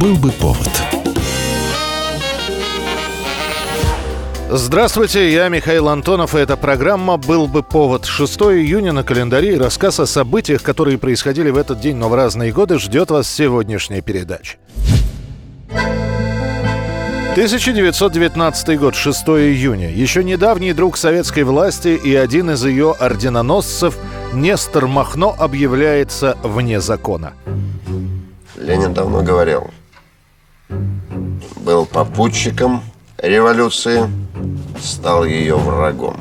Был бы повод. Здравствуйте, я Михаил Антонов, и эта программа «Был бы повод». 6 июня на календаре и рассказ о событиях, которые происходили в этот день, но в разные годы, ждет вас сегодняшняя передача. 1919 год, 6 июня. Еще недавний друг советской власти и один из ее орденоносцев Нестор Махно объявляется вне закона. Ленин давно говорил, был попутчиком революции, стал ее врагом.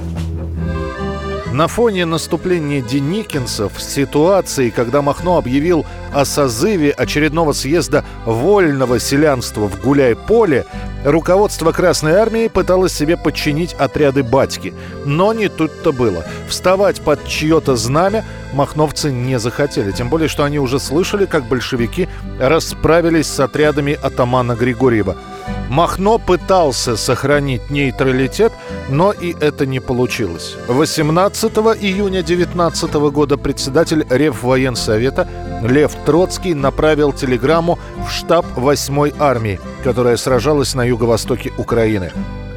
На фоне наступления деникинцев, ситуации, когда Махно объявил о созыве очередного съезда вольного селянства в Гуляй-Поле, руководство Красной Армии пыталось себе подчинить отряды батьки. Но не тут-то было. Вставать под чье-то знамя махновцы не захотели. Тем более, что они уже слышали, как большевики расправились с отрядами атамана Григорьева. Махно пытался сохранить нейтралитет, но и это не получилось. 18 июня 19 года председатель Реввоенсовета Лев Троцкий направил телеграмму в штаб 8-й армии, которая сражалась на юго-востоке Украины.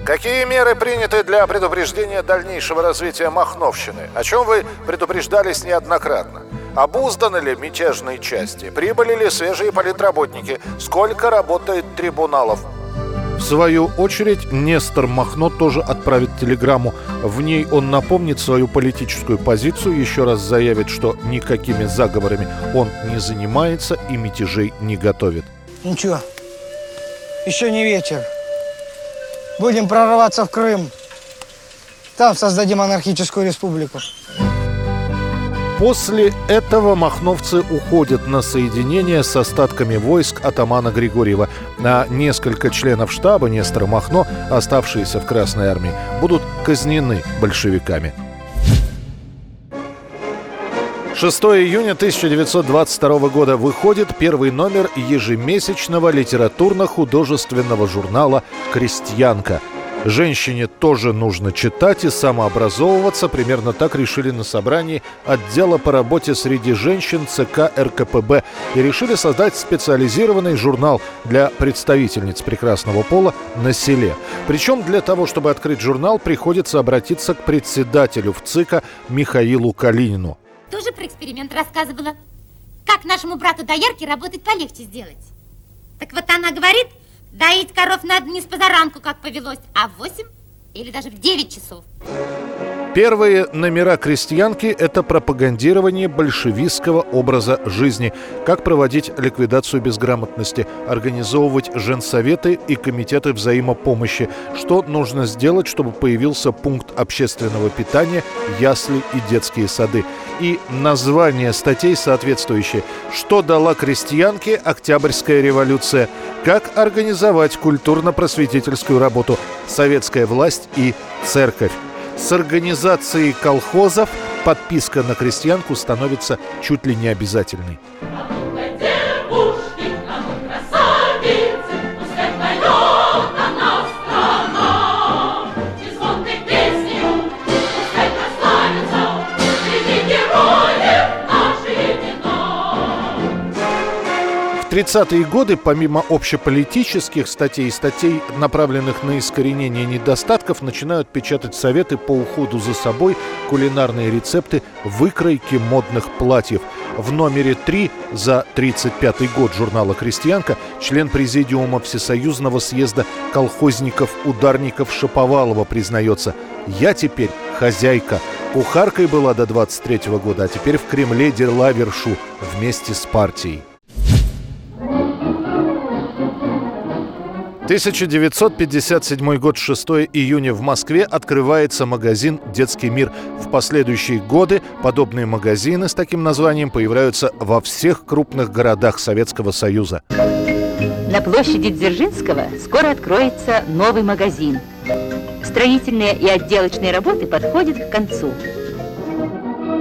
Какие меры приняты для предупреждения дальнейшего развития Махновщины? О чем вы предупреждались неоднократно? Обузданы ли мятежные части? Прибыли ли свежие политработники? Сколько работает трибуналов? Свою очередь, Нестор Махно тоже отправит телеграмму. В ней он напомнит свою политическую позицию, еще раз заявит, что никакими заговорами он не занимается и мятежей не готовит. Ничего, еще не вечер. Будем прорываться в Крым. Там создадим анархическую республику. После этого махновцы уходят на соединение с остатками войск атамана Григорьева. На несколько членов штаба Нестора Махно, оставшиеся в Красной армии, будут казнены большевиками. 6 июня 1922 года выходит первый номер ежемесячного литературно-художественного журнала «Крестьянка». Женщине тоже нужно читать и самообразовываться. Примерно так решили на собрании отдела по работе среди женщин ЦК РКПБ и решили создать специализированный журнал для представительниц прекрасного пола на селе. Причем для того, чтобы открыть журнал, приходится обратиться к председателю в ЦИКа Михаилу Калинину. Тоже про эксперимент рассказывала. Как нашему брату доярке работать полегче сделать. Так вот она говорит, Доить коров надо не с позаранку, как повелось, а в 8 или даже в 9 часов. Первые номера крестьянки – это пропагандирование большевистского образа жизни. Как проводить ликвидацию безграмотности, организовывать женсоветы и комитеты взаимопомощи. Что нужно сделать, чтобы появился пункт общественного питания, ясли и детские сады. И название статей соответствующие. Что дала крестьянке Октябрьская революция? Как организовать культурно-просветительскую работу? Советская власть и церковь. С организацией колхозов подписка на крестьянку становится чуть ли не обязательной. 30-е годы, помимо общеполитических статей и статей, направленных на искоренение недостатков, начинают печатать советы по уходу за собой, кулинарные рецепты, выкройки модных платьев. В номере 3 за 35 год журнала «Крестьянка» член президиума Всесоюзного съезда колхозников-ударников Шаповалова признается «Я теперь хозяйка». Кухаркой была до 23 -го года, а теперь в Кремле дела вершу вместе с партией. 1957 год, 6 июня в Москве открывается магазин «Детский мир». В последующие годы подобные магазины с таким названием появляются во всех крупных городах Советского Союза. На площади Дзержинского скоро откроется новый магазин. Строительные и отделочные работы подходят к концу.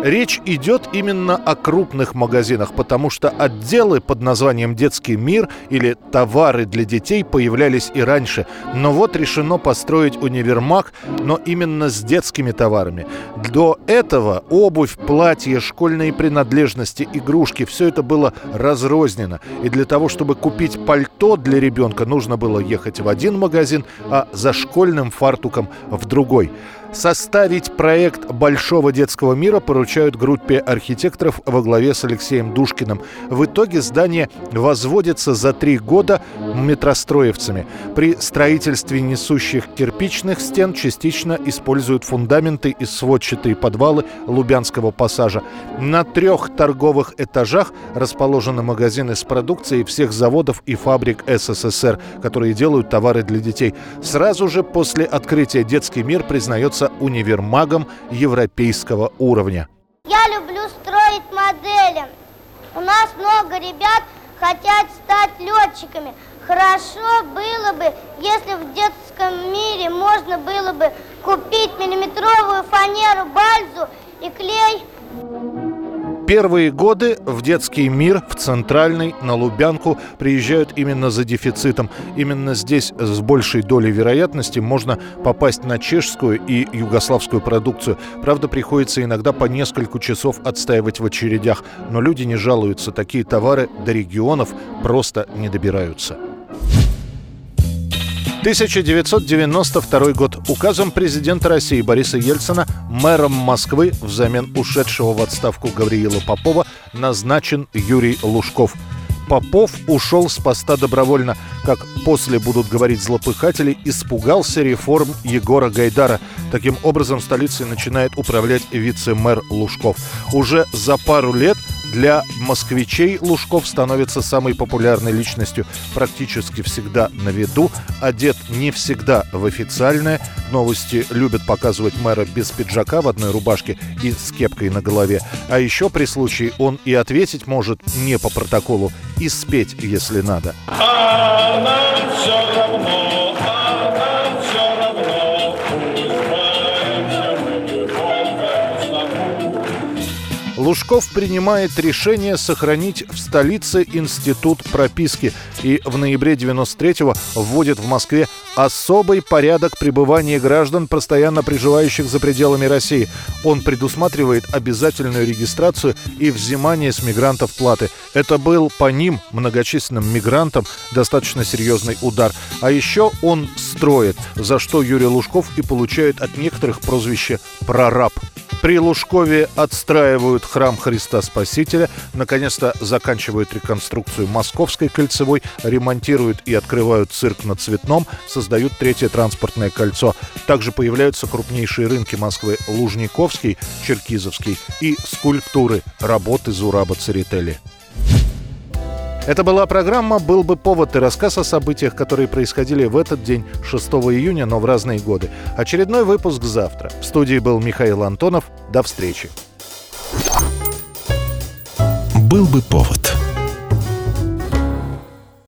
Речь идет именно о крупных магазинах, потому что отделы под названием «Детский мир» или «Товары для детей» появлялись и раньше. Но вот решено построить универмаг, но именно с детскими товарами. До этого обувь, платья, школьные принадлежности, игрушки – все это было разрознено. И для того, чтобы купить пальто для ребенка, нужно было ехать в один магазин, а за школьным фартуком в другой. Составить проект Большого детского мира поручают группе архитекторов во главе с Алексеем Душкиным. В итоге здание возводится за три года метростроевцами. При строительстве несущих кирпичных стен частично используют фундаменты и сводчатые подвалы Лубянского пассажа. На трех торговых этажах расположены магазины с продукцией всех заводов и фабрик СССР, которые делают товары для детей. Сразу же после открытия «Детский мир» признается универмагом европейского уровня. Я люблю строить модели. У нас много ребят хотят стать летчиками. Хорошо было бы, если в детском мире можно было бы купить миллиметровую фанеру, бальзу и клей. Первые годы в детский мир, в Центральный, на Лубянку приезжают именно за дефицитом. Именно здесь с большей долей вероятности можно попасть на чешскую и югославскую продукцию. Правда, приходится иногда по несколько часов отстаивать в очередях. Но люди не жалуются, такие товары до регионов просто не добираются. 1992 год. Указом президента России Бориса Ельцина мэром Москвы взамен ушедшего в отставку Гавриила Попова назначен Юрий Лужков. Попов ушел с поста добровольно, как после будут говорить злопыхатели, испугался реформ Егора Гайдара. Таким образом, столицей начинает управлять вице-мэр Лужков. Уже за пару лет для москвичей Лужков становится самой популярной личностью. Практически всегда на виду, одет не всегда в официальное. Новости любят показывать мэра без пиджака в одной рубашке и с кепкой на голове. А еще при случае он и ответить может не по протоколу, и спеть, если надо. А нам все равно, Лужков принимает решение сохранить в столице институт прописки и в ноябре 93-го вводит в Москве особый порядок пребывания граждан, постоянно проживающих за пределами России. Он предусматривает обязательную регистрацию и взимание с мигрантов платы. Это был по ним, многочисленным мигрантам, достаточно серьезный удар. А еще он строит, за что Юрий Лужков и получает от некоторых прозвище «прораб». При Лужкове отстраивают храм Христа Спасителя, наконец-то заканчивают реконструкцию Московской кольцевой, ремонтируют и открывают цирк на Цветном, создают третье транспортное кольцо. Также появляются крупнейшие рынки Москвы Лужниковский, Черкизовский и скульптуры работы Зураба Церетели. Это была программа «Был бы повод» и рассказ о событиях, которые происходили в этот день, 6 июня, но в разные годы. Очередной выпуск завтра. В студии был Михаил Антонов. До встречи. «Был бы повод»